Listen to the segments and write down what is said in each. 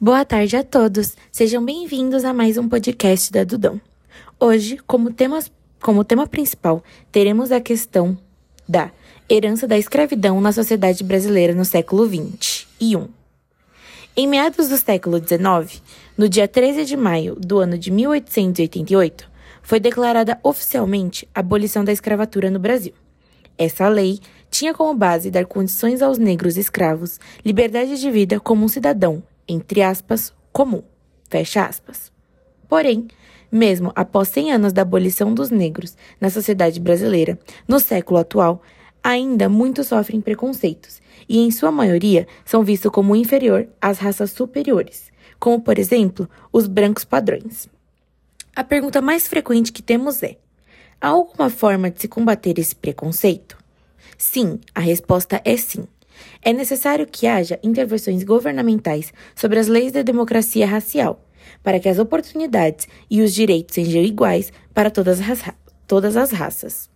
Boa tarde a todos. Sejam bem-vindos a mais um podcast da Dudão. Hoje, como, temas, como tema principal, teremos a questão da herança da escravidão na sociedade brasileira no século XX e I. Em meados do século XIX, no dia 13 de maio do ano de 1888, foi declarada oficialmente a abolição da escravatura no Brasil. Essa lei tinha como base dar condições aos negros escravos liberdade de vida como um cidadão entre aspas, comum, fecha aspas. Porém, mesmo após 100 anos da abolição dos negros na sociedade brasileira, no século atual, ainda muitos sofrem preconceitos e, em sua maioria, são vistos como inferior às raças superiores, como, por exemplo, os brancos padrões. A pergunta mais frequente que temos é: há alguma forma de se combater esse preconceito? Sim, a resposta é sim. É necessário que haja intervenções governamentais sobre as leis da democracia racial, para que as oportunidades e os direitos sejam iguais para todas as, todas as raças.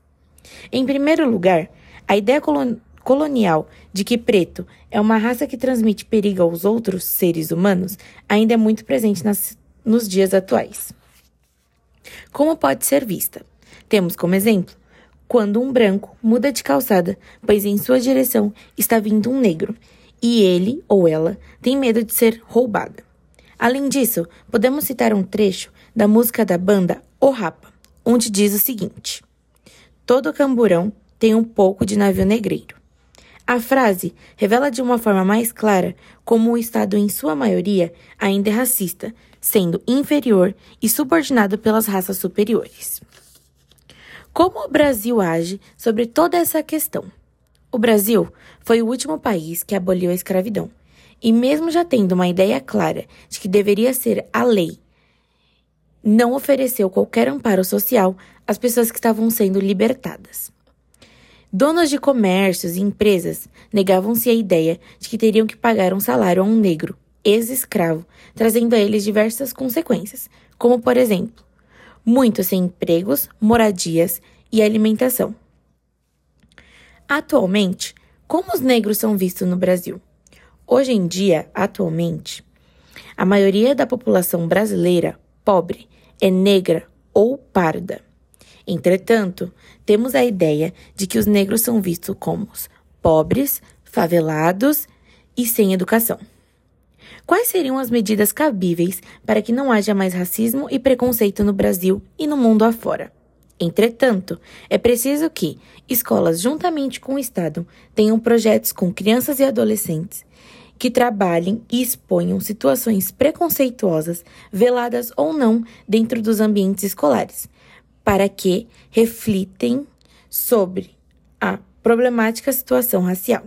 Em primeiro lugar, a ideia colonial de que preto é uma raça que transmite perigo aos outros seres humanos ainda é muito presente nas, nos dias atuais. Como pode ser vista? Temos como exemplo quando um branco muda de calçada, pois em sua direção está vindo um negro, e ele ou ela tem medo de ser roubada. Além disso, podemos citar um trecho da música da banda O Rapa, onde diz o seguinte: Todo camburão tem um pouco de navio negreiro. A frase revela de uma forma mais clara como o Estado, em sua maioria, ainda é racista, sendo inferior e subordinado pelas raças superiores. Como o Brasil age sobre toda essa questão? O Brasil foi o último país que aboliu a escravidão. E mesmo já tendo uma ideia clara de que deveria ser a lei, não ofereceu qualquer amparo social às pessoas que estavam sendo libertadas. Donos de comércios e empresas negavam-se a ideia de que teriam que pagar um salário a um negro, ex-escravo, trazendo a eles diversas consequências, como, por exemplo, muitos sem empregos, moradias e alimentação. Atualmente, como os negros são vistos no Brasil? Hoje em dia, atualmente, a maioria da população brasileira pobre é negra ou parda. Entretanto, temos a ideia de que os negros são vistos como pobres, favelados e sem educação. Quais seriam as medidas cabíveis para que não haja mais racismo e preconceito no Brasil e no mundo afora? Entretanto, é preciso que escolas, juntamente com o Estado, tenham projetos com crianças e adolescentes que trabalhem e exponham situações preconceituosas, veladas ou não, dentro dos ambientes escolares, para que reflitem sobre a problemática situação racial.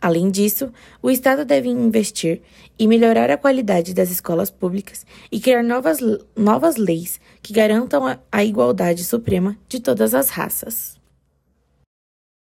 Além disso, o Estado deve investir e melhorar a qualidade das escolas públicas e criar novas, novas leis que garantam a, a igualdade suprema de todas as raças.